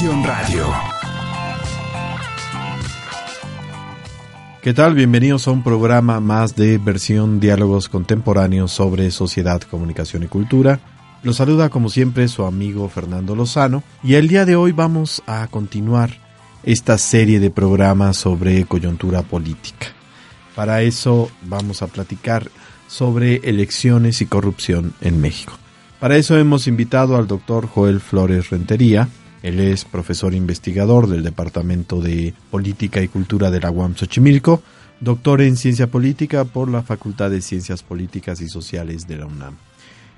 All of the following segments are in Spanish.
Radio. ¿Qué tal? Bienvenidos a un programa más de versión Diálogos Contemporáneos sobre Sociedad, Comunicación y Cultura. Los saluda como siempre su amigo Fernando Lozano y el día de hoy vamos a continuar esta serie de programas sobre coyuntura política. Para eso vamos a platicar sobre elecciones y corrupción en México. Para eso hemos invitado al doctor Joel Flores Rentería. Él es profesor investigador del Departamento de Política y Cultura de la UAM Xochimilco, doctor en Ciencia Política por la Facultad de Ciencias Políticas y Sociales de la UNAM.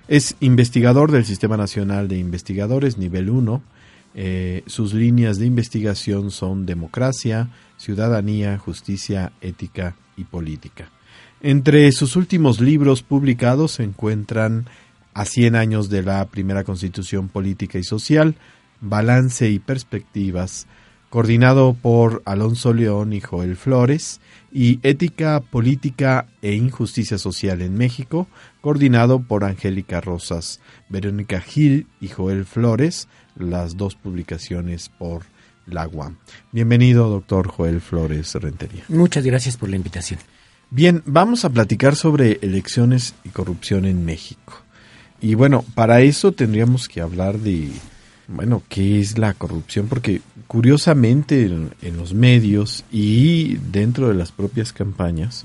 Es investigador del Sistema Nacional de Investigadores nivel 1. Eh, sus líneas de investigación son democracia, ciudadanía, justicia, ética y política. Entre sus últimos libros publicados se encuentran A 100 años de la primera Constitución Política y Social, Balance y Perspectivas, coordinado por Alonso León y Joel Flores, y Ética, Política e Injusticia Social en México, coordinado por Angélica Rosas, Verónica Gil y Joel Flores, las dos publicaciones por la UAM. Bienvenido, doctor Joel Flores Rentería. Muchas gracias por la invitación. Bien, vamos a platicar sobre elecciones y corrupción en México. Y bueno, para eso tendríamos que hablar de, bueno, qué es la corrupción, porque curiosamente en, los medios y dentro de las propias campañas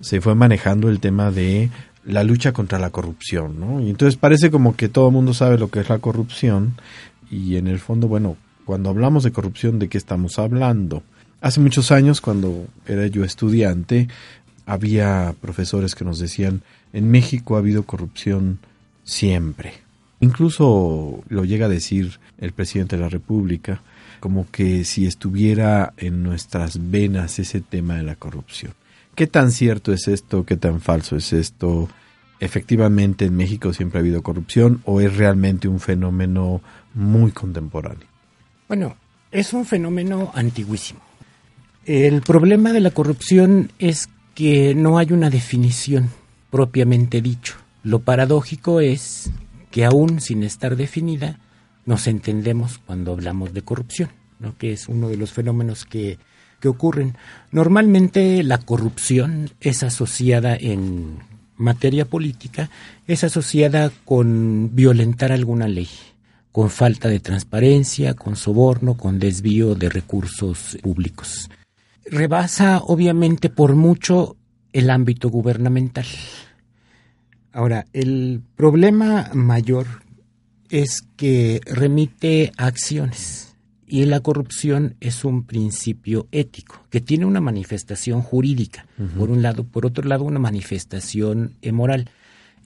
se fue manejando el tema de la lucha contra la corrupción, ¿no? Y entonces parece como que todo el mundo sabe lo que es la corrupción y en el fondo, bueno, cuando hablamos de corrupción, ¿de qué estamos hablando? Hace muchos años, cuando era yo estudiante, había profesores que nos decían, en México ha habido corrupción siempre. Incluso lo llega a decir el presidente de la República, como que si estuviera en nuestras venas ese tema de la corrupción. ¿Qué tan cierto es esto? ¿Qué tan falso es esto? ¿Efectivamente en México siempre ha habido corrupción o es realmente un fenómeno muy contemporáneo? Bueno, es un fenómeno antiguísimo. El problema de la corrupción es que no hay una definición propiamente dicho. Lo paradójico es que aún sin estar definida, nos entendemos cuando hablamos de corrupción, ¿no? que es uno de los fenómenos que, que ocurren. Normalmente la corrupción es asociada en materia política, es asociada con violentar alguna ley, con falta de transparencia, con soborno, con desvío de recursos públicos. Rebasa obviamente por mucho el ámbito gubernamental. Ahora, el problema mayor es que remite a acciones y la corrupción es un principio ético que tiene una manifestación jurídica, uh -huh. por un lado, por otro lado una manifestación moral.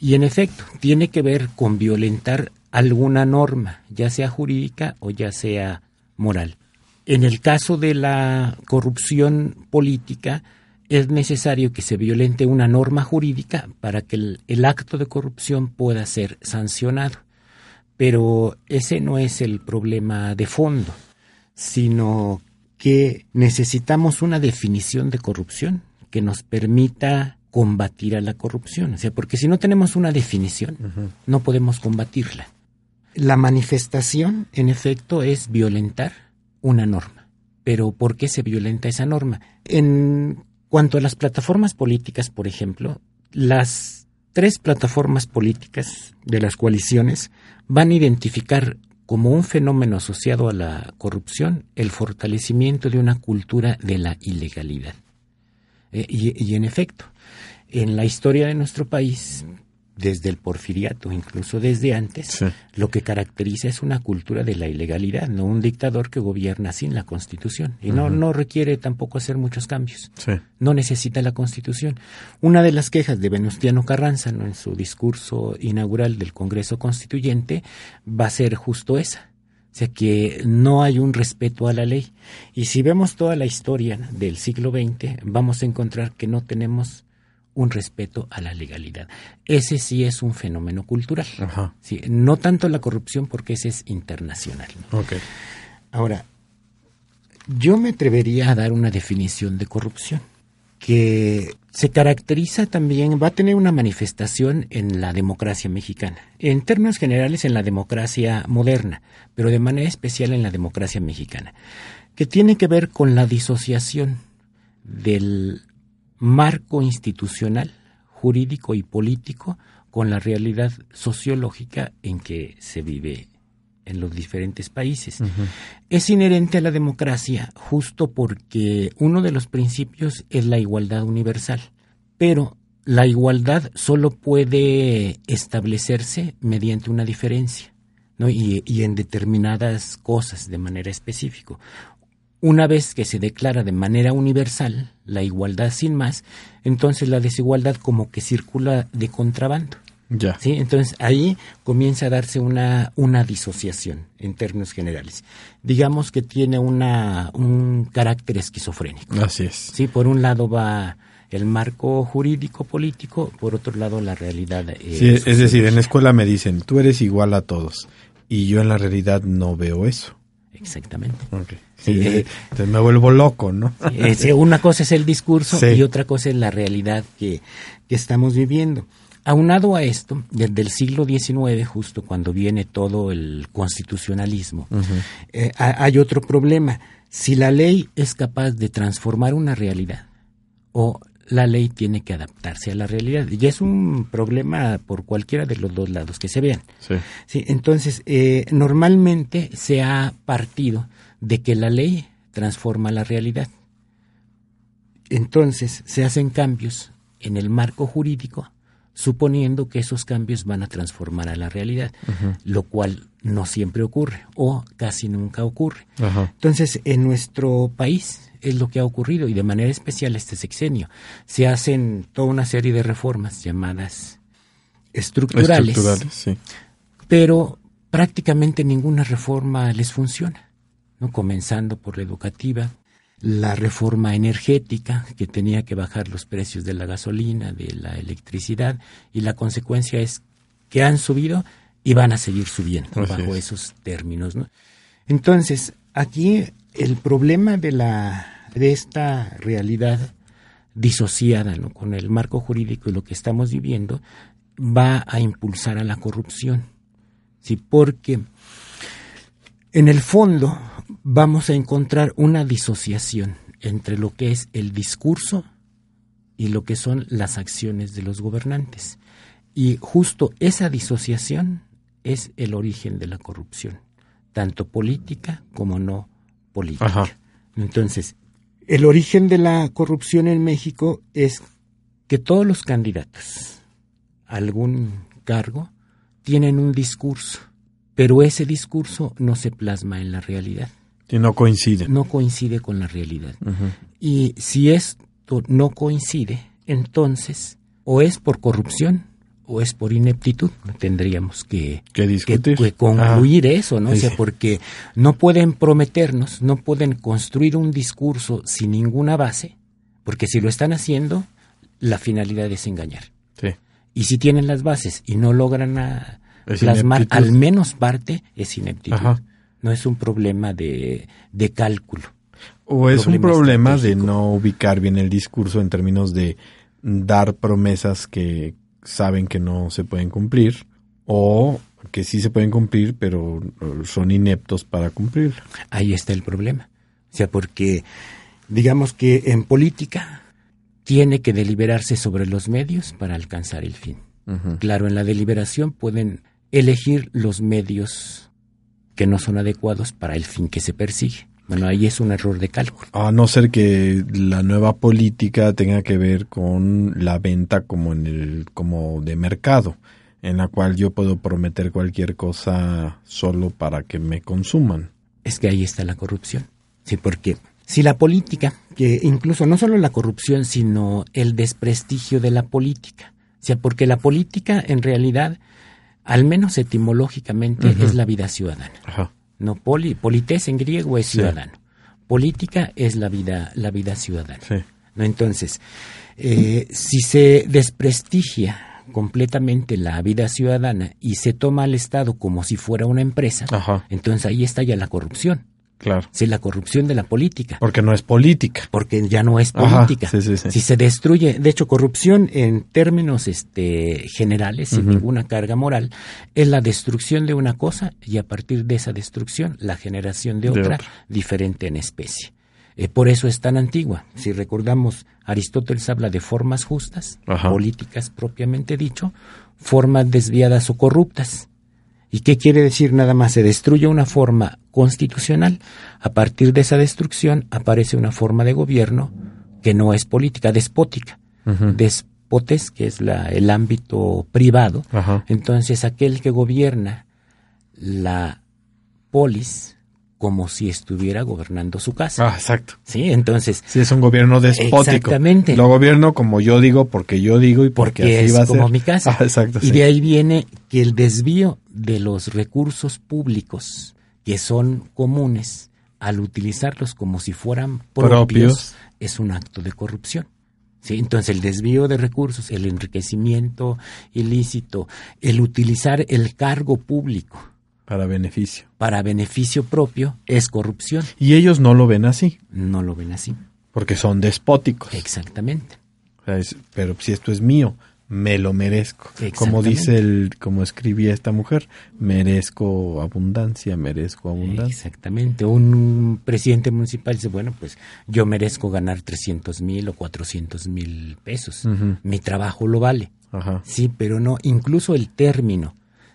Y en efecto, tiene que ver con violentar alguna norma, ya sea jurídica o ya sea moral. En el caso de la corrupción política, es necesario que se violente una norma jurídica para que el, el, acto de corrupción pueda ser sancionado. Pero ese no es el problema de fondo, sino que necesitamos una definición de corrupción que nos permita combatir a la corrupción. O sea, porque si no tenemos una definición, uh -huh. no podemos combatirla. La manifestación, en efecto, es violentar una norma. Pero ¿por qué se violenta esa norma? En cuanto a las plataformas políticas, por ejemplo, las tres plataformas políticas de las coaliciones van a identificar como un fenómeno asociado a la corrupción el fortalecimiento de una cultura de la ilegalidad. Eh, y, y, en efecto, en la historia de nuestro país, desde el porfiriato, incluso desde antes, sí. lo que caracteriza es una cultura de la ilegalidad, no un dictador que gobierna sin la Constitución. Y uh -huh. no, no requiere tampoco hacer muchos cambios. Sí. No necesita la Constitución. Una de las quejas de Venustiano Carranza ¿no? en su discurso inaugural del Congreso Constituyente va a ser justo esa. O sea que no hay un respeto a la ley. Y si vemos toda la historia del siglo XX, vamos a encontrar que no tenemos un respeto a la legalidad. Ese sí es un fenómeno cultural. Ajá. Sí, no tanto la corrupción porque ese es internacional. ¿no? Okay. Ahora, yo me atrevería a dar una definición de corrupción que se caracteriza también, va a tener una manifestación en la democracia mexicana, en términos generales en la democracia moderna, pero de manera especial en la democracia mexicana, que tiene que ver con la disociación del marco institucional, jurídico y político con la realidad sociológica en que se vive en los diferentes países. Es inherente a la democracia justo porque uno de los principios es la igualdad universal, pero la igualdad solo puede establecerse mediante una diferencia. ¿no? Y, y, en determinadas cosas de manera específica. Una vez que se declara de manera universal la igualdad sin más, entonces la desigualdad como que circula de contrabando. Ya. ¿sí? Entonces ahí comienza a darse una, una disociación en términos generales. Digamos que tiene una, un carácter esquizofrénico. Así es. Sí, por un lado va el marco jurídico político, por otro lado la realidad. Eh, sí, es decir, en la escuela me dicen, tú eres igual a todos, y yo en la realidad no veo eso. Exactamente. Okay. Sí, eh, entonces me vuelvo loco, ¿no? Sí, una cosa es el discurso y otra cosa es la realidad que, que estamos viviendo. Aunado a esto, desde el siglo XIX, justo cuando viene todo el constitucionalismo, eh, hay otro problema. Si la ley es capaz de transformar una realidad o la ley tiene que adaptarse a la realidad. Y es un problema por cualquiera de los dos lados que se vean. Sí. entonces, eh, normalmente se ha partido de que la ley transforma la realidad. Entonces, se hacen cambios en el marco jurídico suponiendo que esos cambios van a transformar a la realidad, lo cual no siempre ocurre o casi nunca ocurre. Entonces, en nuestro país es lo que ha ocurrido y de manera especial este sexenio. Se hacen toda una serie de reformas llamadas estructurales, estructurales sí. pero prácticamente ninguna reforma les funciona, ¿no? comenzando por la educativa, la reforma energética que tenía que bajar los precios de la gasolina, de la electricidad y la consecuencia es que han subido y van a seguir subiendo bajo esos términos. ¿no? Entonces, aquí el problema de, la, de esta realidad disociada ¿no? con el marco jurídico y lo que estamos viviendo va a impulsar a la corrupción. ¿sí? Porque en el fondo vamos a encontrar una disociación entre lo que es el discurso y lo que son las acciones de los gobernantes. Y justo esa disociación es el origen de la corrupción, tanto política como no política. Entonces, el origen de la corrupción en México es que todos los candidatos a algún cargo tienen un discurso, pero ese discurso no se plasma en la realidad. Y no coincide. No coincide con la realidad. Y si esto no coincide, entonces o es por corrupción o es por ineptitud. Tendríamos que, que, concluir ah, eso, ¿no? O sea, porque no pueden prometernos, no pueden construir un discurso sin ninguna base, porque si lo están haciendo, la finalidad es engañar. Sí. Y si tienen las bases y no logran a, plasmar al menos parte, es ineptitud no es un problema de, de cálculo. O es un problema de no ubicar bien el discurso en términos de dar promesas que saben que no se pueden cumplir o que sí se pueden cumplir pero son ineptos para cumplir. Ahí está el problema. O sea, porque digamos que en política tiene que deliberarse sobre los medios para alcanzar el fin. Claro, en la deliberación pueden elegir los medios que no son adecuados para el fin que se persigue. Bueno, ahí es un error de cálculo. A no ser que la nueva política tenga que ver con la venta como en el como de mercado, en la cual yo puedo prometer cualquier cosa solo para que me consuman. Es que ahí está la corrupción. Sí, porque si la política, que incluso no solo la corrupción, sino el desprestigio de la política, o sea, porque la política en realidad al menos etimológicamente, es la vida ciudadana. No poli, polites en griego es ciudadano. Política es la vida, la vida ciudadana. ¿no? Entonces, eh, si se desprestigia completamente la vida ciudadana y se toma al Estado como si fuera una empresa, entonces ahí está ya la corrupción. Claro. Sí, la corrupción de la política. Porque no es política. Porque ya no es Ajá, política. sí, sí, sí. Si se destruye, de hecho, corrupción en términos este, generales, sin ninguna carga moral, es la destrucción de una cosa y a partir de esa destrucción, la generación de De otra, otra. diferente en especie. Eh, por eso es tan antigua. Si recordamos, Aristóteles habla de formas justas, Ajá. políticas propiamente dicho, formas desviadas o corruptas. ¿Y qué quiere decir nada más? Se destruye una forma constitucional. A partir de esa destrucción aparece una forma de gobierno que no es política, despótica. Despotes, que es la, el ámbito privado. Entonces, aquel que gobierna la polis como si estuviera gobernando su casa. Ah, exacto. ¿Sí? Entonces, Sí, es un gobierno despótico. Exactamente. Lo gobierno como yo digo, porque yo digo y porque, porque así es va a ser. como mi casa. Ah, exacto. y sí. de ahí viene que el desvío de los recursos públicos que son comunes al utilizarlos como si fueran propios, Propios. es un acto de corrupción. ¿Sí? Entonces el desvío de recursos, el enriquecimiento ilícito, el utilizar el cargo público Para beneficio. para beneficio propio es corrupción. Y ellos no lo ven así, No lo ven así. porque son despóticos. Exactamente. O sea, es- pero si esto es mío, me lo merezco. Como dice el, como escribía esta mujer, merezco abundancia, merezco abundancia. Exactamente. Un presidente municipal dice, bueno, pues yo merezco ganar 300 mil o 400 mil pesos. Mi trabajo lo vale. Ajá. Sí, pero no, incluso el término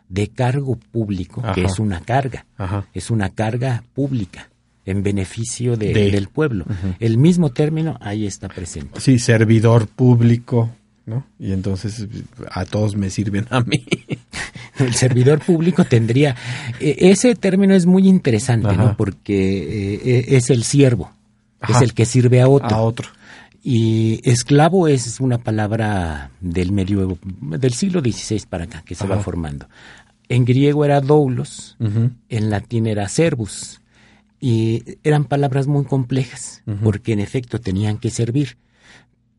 de cargo público, que es una carga, Ajá. es una carga pública en beneficio de- De. del pueblo. El mismo término ahí está presente. Sí, servidor público, ¿no? Y entonces a todos me sirven a mí. El servidor público tendría... eh, ese término es muy interesante, Ajá. ¿no? Porque eh, es el siervo, Ajá. es el que sirve a otro. A otro. Y esclavo es una palabra del medioevo, del siglo XVI para acá, que se va formando. En griego era doulos, en latín era servus, y eran palabras muy complejas, porque en efecto tenían que servir.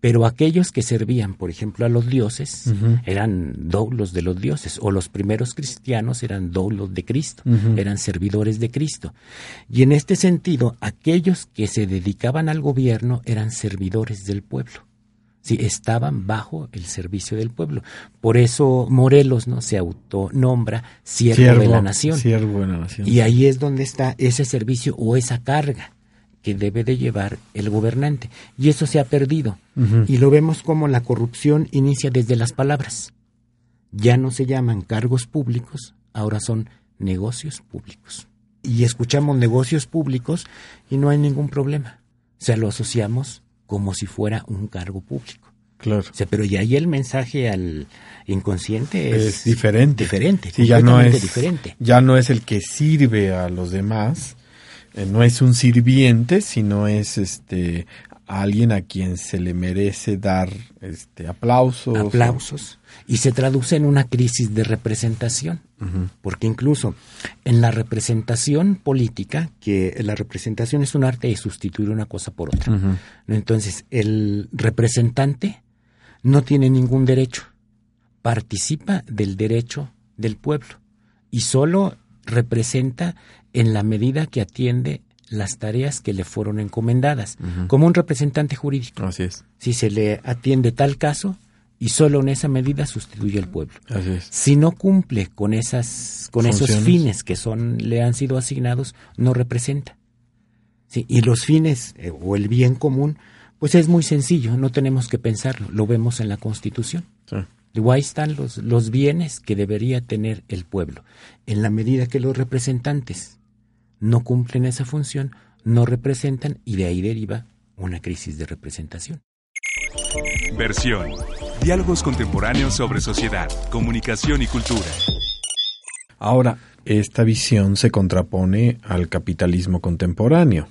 Pero aquellos que servían, por ejemplo, a los dioses, eran doulos de los dioses, o los primeros cristianos eran doulos de Cristo, eran servidores de Cristo. Y en este sentido, aquellos que se dedicaban al gobierno eran servidores del pueblo. Sí, estaban bajo el servicio del pueblo. Por eso Morelos no se autonombra siervo, de la nación. Siervo de la nación. Y ahí es donde está ese servicio o esa carga que debe de llevar el gobernante. Y eso se ha perdido. Y lo vemos como la corrupción inicia desde las palabras. Ya no se llaman cargos públicos, ahora son negocios públicos. Y escuchamos negocios públicos y no hay ningún problema. O sea, lo asociamos como si fuera un cargo público. Claro. O sea, pero ya ahí el mensaje al inconsciente es, Es diferente. Diferente, Sí, ya no es, diferente. ya no es el que sirve a los demás, no es un sirviente, sino es este alguien a quien se le merece dar este aplausos. aplausos. Y se traduce en una crisis de representación, porque incluso en la representación política, que la representación es un arte de sustituir una cosa por otra, entonces el representante no tiene ningún derecho, participa del derecho del pueblo. Y solo representa en la medida que atiende las tareas que le fueron encomendadas, como un representante jurídico Así es, si se le atiende tal caso y solo en esa medida sustituye al pueblo. así es. Si no cumple con esas con esos fines que son le han sido asignados, no representa. Sí, y los fines eh, o el bien común, pues es muy sencillo, no tenemos que pensarlo, lo vemos en la Constitución. Sí. Luego ahí están los, los bienes que debería tener el pueblo. En la medida que los representantes no cumplen esa función, no representan y de ahí deriva una crisis de representación. Versión. Diálogos contemporáneos sobre sociedad, comunicación y cultura. Ahora, esta visión se contrapone al capitalismo contemporáneo.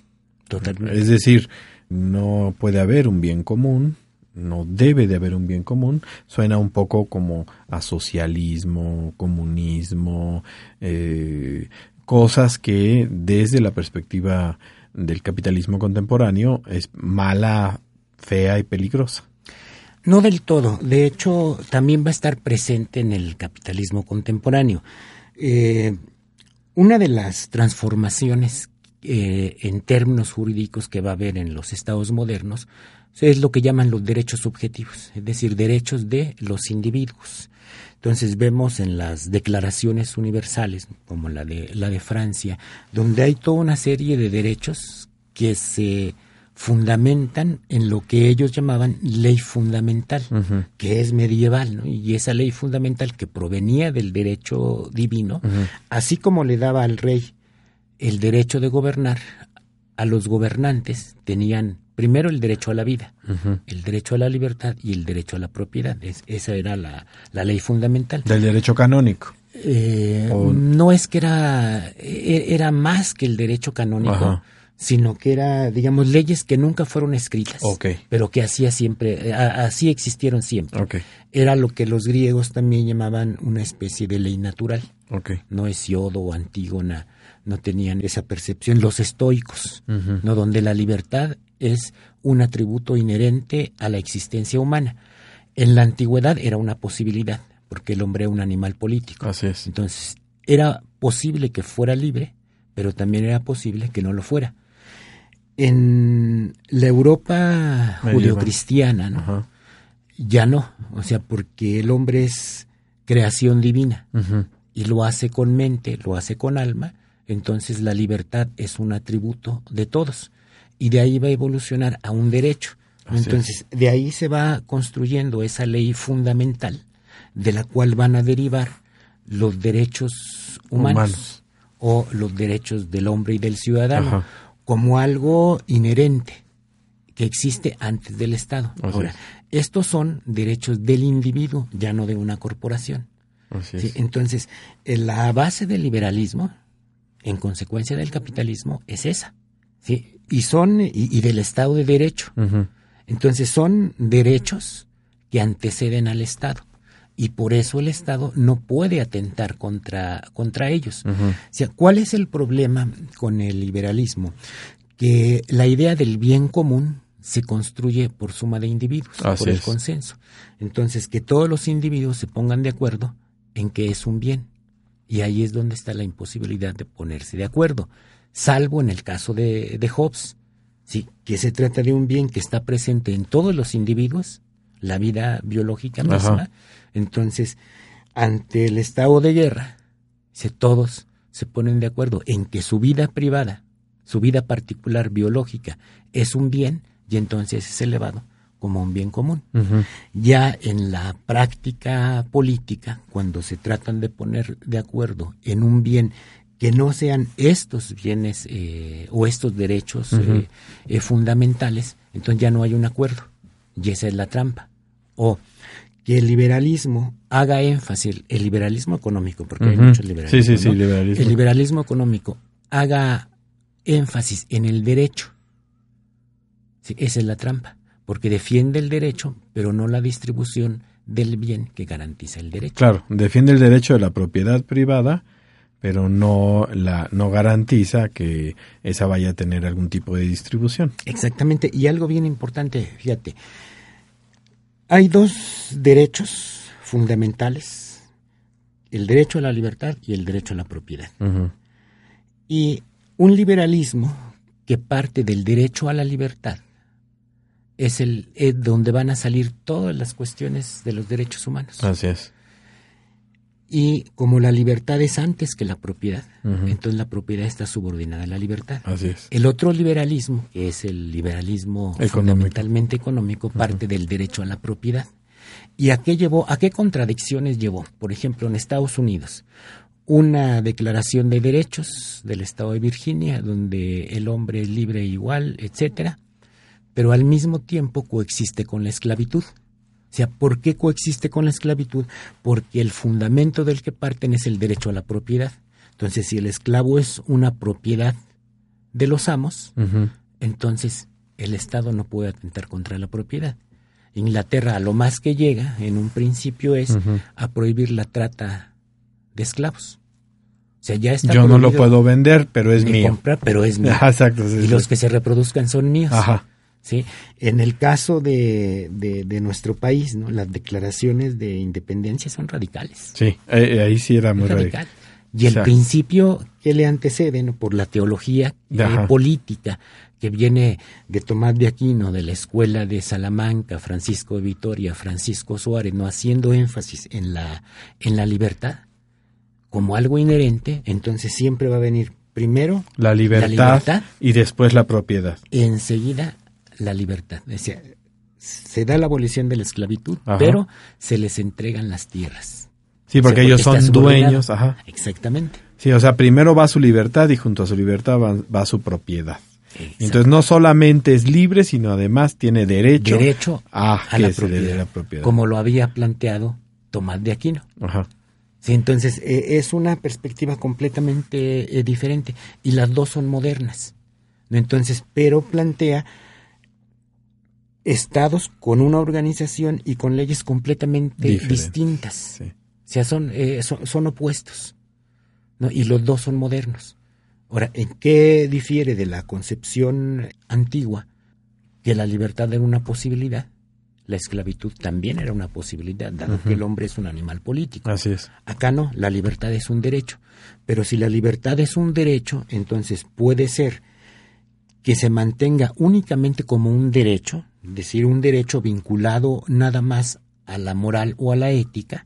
Totalmente. Es decir, no puede haber un bien común, no debe de haber un bien común. Suena un poco como a socialismo, comunismo, eh, cosas que desde la perspectiva del capitalismo contemporáneo es mala, fea y peligrosa. No del todo. De hecho, también va a estar presente en el capitalismo contemporáneo. Eh, una de las transformaciones eh, en términos jurídicos que va a haber en los estados modernos, es lo que llaman los derechos subjetivos, es decir, derechos de los individuos. Entonces vemos en las declaraciones universales, como la de, la de Francia, donde hay toda una serie de derechos que se fundamentan en lo que ellos llamaban ley fundamental, que es medieval, ¿no? y esa ley fundamental que provenía del derecho divino, así como le daba al rey el derecho de gobernar, a los gobernantes tenían primero el derecho a la vida, el derecho a la libertad y el derecho a la propiedad. esa era la, ley fundamental. Del derecho canónico. Eh, no es que era, e, era más que el derecho canónico, sino que era, digamos, leyes que nunca fueron escritas, pero que así siempre, eh, así existieron siempre. Era lo que los griegos también llamaban una especie de ley natural. No es Yodo o Antígona, no tenían esa percepción. Los estoicos, no donde la libertad es un atributo inherente a la existencia humana. En la antigüedad era una posibilidad, porque el hombre era un animal político. Así es. Entonces, era posible que fuera libre, pero también era posible que no lo fuera en la Europa judio-cristiana, ¿no? Ya no, o sea, porque el hombre es creación divina y lo hace con mente, lo hace con alma, entonces la libertad es un atributo de todos y de ahí va a evolucionar a un derecho. entonces, de ahí se va construyendo esa ley fundamental de la cual van a derivar los derechos humanos, o los derechos del hombre y del ciudadano como algo inherente que existe antes del Estado. Ahora, estos son derechos del individuo, ya no de una corporación. Entonces, la base del liberalismo, en consecuencia del capitalismo, es esa. ¿sí? Y son, y, del Estado de Derecho. Entonces, son derechos que anteceden al Estado y por eso el Estado no puede atentar contra, contra ellos. O sea, ¿cuál es el problema con el liberalismo? Que la idea del bien común se construye por suma de individuos, por el consenso. Entonces, que todos los individuos se pongan de acuerdo en que es un bien. Y ahí es donde está la imposibilidad de ponerse de acuerdo, salvo en el caso de, de Hobbes, ¿sí? que se trata de un bien que está presente en todos los individuos, la vida biológica misma, entonces, ante el estado de guerra, si todos se ponen de acuerdo en que su vida privada, su vida particular biológica es un bien y entonces es elevado como un bien común. Ya en la práctica política, cuando se tratan de poner de acuerdo en un bien que no sean estos bienes eh, o estos derechos eh, eh, fundamentales, entonces ya no hay un acuerdo. Y esa es la trampa. O que el liberalismo haga énfasis, el liberalismo económico, porque hay muchos liberalismos. Sí, sí, sí, liberalismo. El liberalismo económico haga énfasis en el derecho. Esa es la trampa, porque defiende el derecho, pero no la distribución del bien que garantiza el derecho. Claro, defiende el derecho de la propiedad privada, pero no la no garantiza que esa vaya a tener algún tipo de distribución. Exactamente, y algo bien importante, fíjate, hay dos derechos fundamentales, el derecho a la libertad y el derecho a la propiedad. Y un liberalismo que parte del derecho a la libertad es el donde van a salir todas las cuestiones de los derechos humanos. Así es. Y como la libertad es antes que la propiedad, entonces la propiedad está subordinada a la libertad. Así es. El otro liberalismo, que es el liberalismo fundamentalmente económico, parte del derecho a la propiedad. ¿Y a qué llevó? ¿A qué contradicciones llevó? Por ejemplo, en Estados Unidos, una declaración de derechos del estado de Virginia, donde el hombre es libre e igual, etcétera, pero al mismo tiempo coexiste con la esclavitud. O sea, ¿por qué coexiste con la esclavitud? Porque el fundamento del que parten es el derecho a la propiedad. Entonces, si el esclavo es una propiedad de los amos, entonces el Estado no puede atentar contra la propiedad. Inglaterra a lo más que llega en un principio es a prohibir la trata de esclavos. O sea, ya está Yo no lo puedo vender, pero es mío. Comprar, pero es mío. Exacto. y los que se reproduzcan son míos. Ajá. ¿Sí? En el caso de, de, nuestro país, ¿no? las declaraciones de independencia son radicales. Sí, ahí sí era muy radical. Y el principio que le antecede ¿no? por la teología eh, política que viene de Tomás de Aquino, de la escuela de Salamanca, Francisco de Vitoria, Francisco Suárez, no haciendo énfasis en la, en la libertad como algo inherente, entonces siempre va a venir primero La libertad, libertad. y después la propiedad. enseguida la libertad. Decir, se da la abolición de la esclavitud, Ajá. pero se les entregan las tierras. Sí, porque O sea, ellos son dueños. Ajá. Exactamente. Sí, o sea, primero va su libertad y junto a su libertad va, va su propiedad. Entonces no solamente es libre, sino además tiene derecho, derecho a, a que la se le dé propiedad, la propiedad. como lo había planteado Tomás de Aquino. Ajá. Sí, entonces eh, es una perspectiva completamente eh, diferente y las dos son modernas. Entonces, pero plantea estados con una organización y con leyes completamente Diferentes, distintas. sí. O sea, son, eh, son, son opuestos. ¿no? Y los dos son modernos. Ahora, ¿en qué difiere de la concepción antigua que la libertad era una posibilidad? La esclavitud también era una posibilidad, dado que el hombre es un animal político. Así es. Acá no, la libertad es un derecho. Pero si la libertad es un derecho, entonces puede ser que se mantenga únicamente como un derecho, es decir, un derecho vinculado nada más a la moral o a la ética.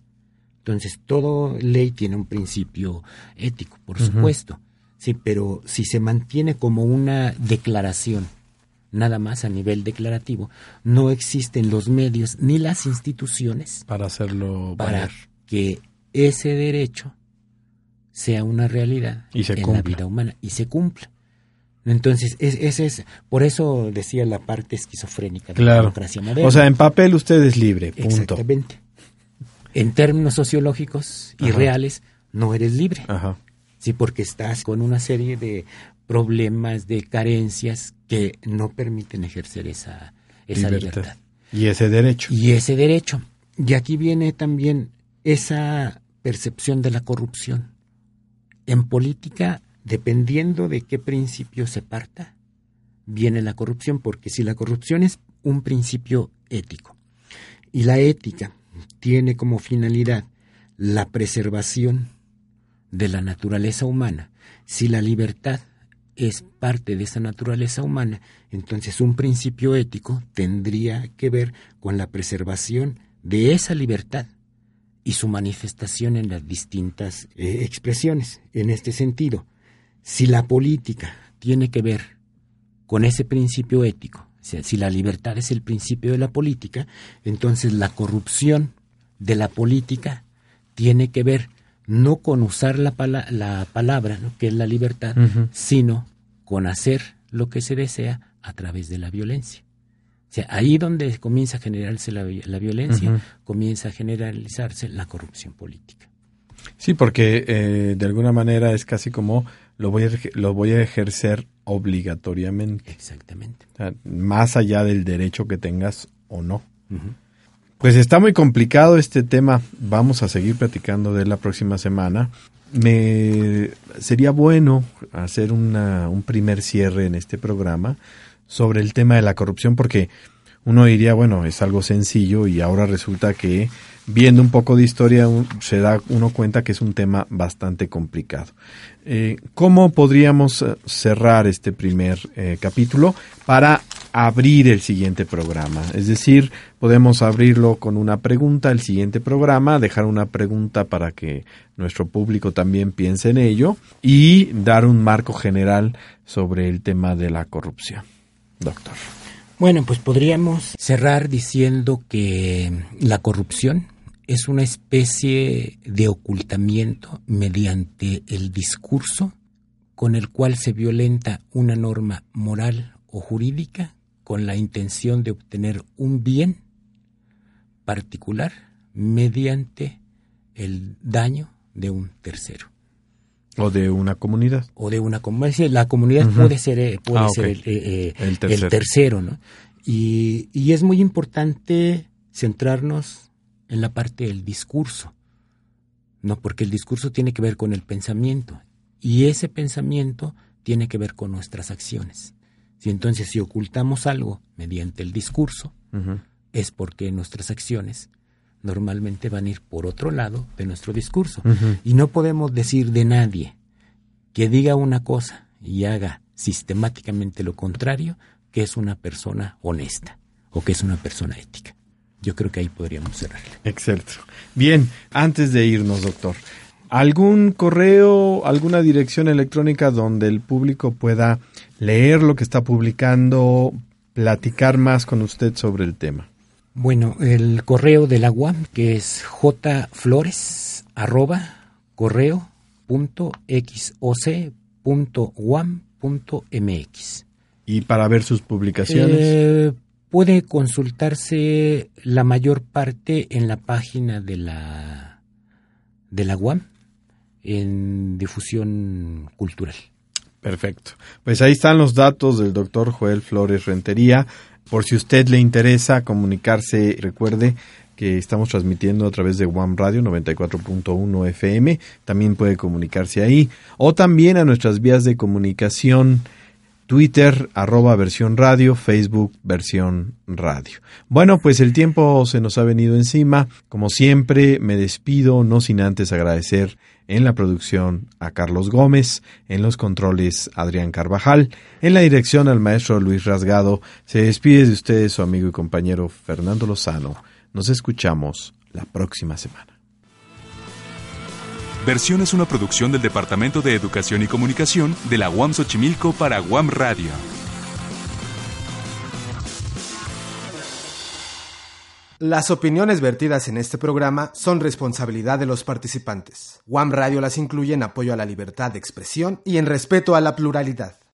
Entonces, toda ley tiene un principio ético, por supuesto. Sí, pero si se mantiene como una declaración, nada más a nivel declarativo, no existen los medios ni las instituciones Para hacerlo para valer. que ese derecho sea una realidad Y se en la vida humana y se cumpla. Entonces, es, ese es, por eso decía la parte esquizofrénica de la democracia moderna. O sea, en papel usted es libre, punto. Exactamente. En términos sociológicos y Ajá. reales, no eres libre. Ajá. Sí, porque estás con una serie de problemas, de carencias que no permiten ejercer esa, esa Libertad. libertad. Y ese derecho. Y ese derecho. Y aquí viene también esa percepción de la corrupción. En política, dependiendo de qué principio se parta, viene la corrupción, porque si la corrupción es un principio ético y la ética tiene como finalidad la preservación de la naturaleza humana, si la libertad es parte de esa naturaleza humana, entonces un principio ético tendría que ver con la preservación de esa libertad y su manifestación en las distintas eh, expresiones. En este sentido, si la política tiene que ver con ese principio ético, o sea, si la libertad es el principio de la política, entonces la corrupción de la política tiene que ver no con usar la, pala- la palabra, ¿no? que es la libertad, sino con hacer lo que se desea a través de la violencia. O sea, ahí donde comienza a generarse la, la violencia, comienza a generalizarse la corrupción política. Sí, porque eh, de alguna manera es casi como lo voy a, lo voy a ejercer obligatoriamente, Exactamente. o sea, más allá del derecho que tengas o no. Pues está muy complicado este tema. Vamos a seguir platicando de él la próxima semana. Me sería bueno hacer una, un primer cierre en este programa sobre el tema de la corrupción porque uno diría, bueno, es algo sencillo y ahora resulta que viendo un poco de historia un- se da uno cuenta que es un tema bastante complicado. Eh, ¿Cómo podríamos eh, cerrar este primer eh, capítulo para abrir el siguiente programa? Es decir, podemos abrirlo con una pregunta, el siguiente programa, dejar una pregunta para que nuestro público también piense en ello y dar un marco general sobre el tema de la corrupción. Doctor. Bueno, pues podríamos cerrar diciendo que la corrupción es una especie de ocultamiento mediante el discurso con el cual se violenta una norma moral o jurídica con la intención de obtener un bien particular mediante el daño de un tercero O de una comunidad. o de una comunidad. La comunidad puede ser, eh, puede Ah, ser el, eh, eh, El tercero. el tercero, ¿no? Y, y es muy importante centrarnos en la parte del discurso, ¿no? Porque el discurso tiene que ver con el pensamiento y ese pensamiento tiene que ver con nuestras acciones. Si entonces si ocultamos algo mediante el discurso, es porque nuestras acciones normalmente van a ir por otro lado de nuestro discurso. Y no podemos decir de nadie que diga una cosa y haga sistemáticamente lo contrario, que es una persona honesta o que es una persona ética. Yo creo que ahí podríamos cerrarle. Excelente. Bien, antes de irnos, doctor, ¿algún correo, alguna dirección electrónica donde el público pueda leer lo que está publicando, platicar más con usted sobre el tema? Bueno, el correo de la UAM, que es jflores, arroba, correo, punto, ¿Y para ver sus publicaciones? Eh, puede consultarse la mayor parte en la página de la, de la UAM, en difusión cultural. Perfecto. Pues ahí están los datos del doctor Joel Flores Rentería. Por si usted le interesa comunicarse, recuerde que estamos transmitiendo a través de One Radio 94.1 FM. También puede comunicarse ahí. O también a nuestras vías de comunicación. Twitter, arroba versión radio, Facebook, versión radio. Bueno, pues el tiempo se nos ha venido encima. Como siempre, me despido, no sin antes agradecer en la producción a Carlos Gómez, en los controles Adrián Carvajal, en la dirección al maestro Luis Rasgado. Se despide de ustedes su amigo y compañero Fernando Lozano. Nos escuchamos la próxima semana. Versión es una producción del Departamento de Educación y Comunicación de la UAM Xochimilco para UAM Radio. Las opiniones vertidas en este programa son responsabilidad de los participantes. WAM Radio las incluye en apoyo a la libertad de expresión y en respeto a la pluralidad.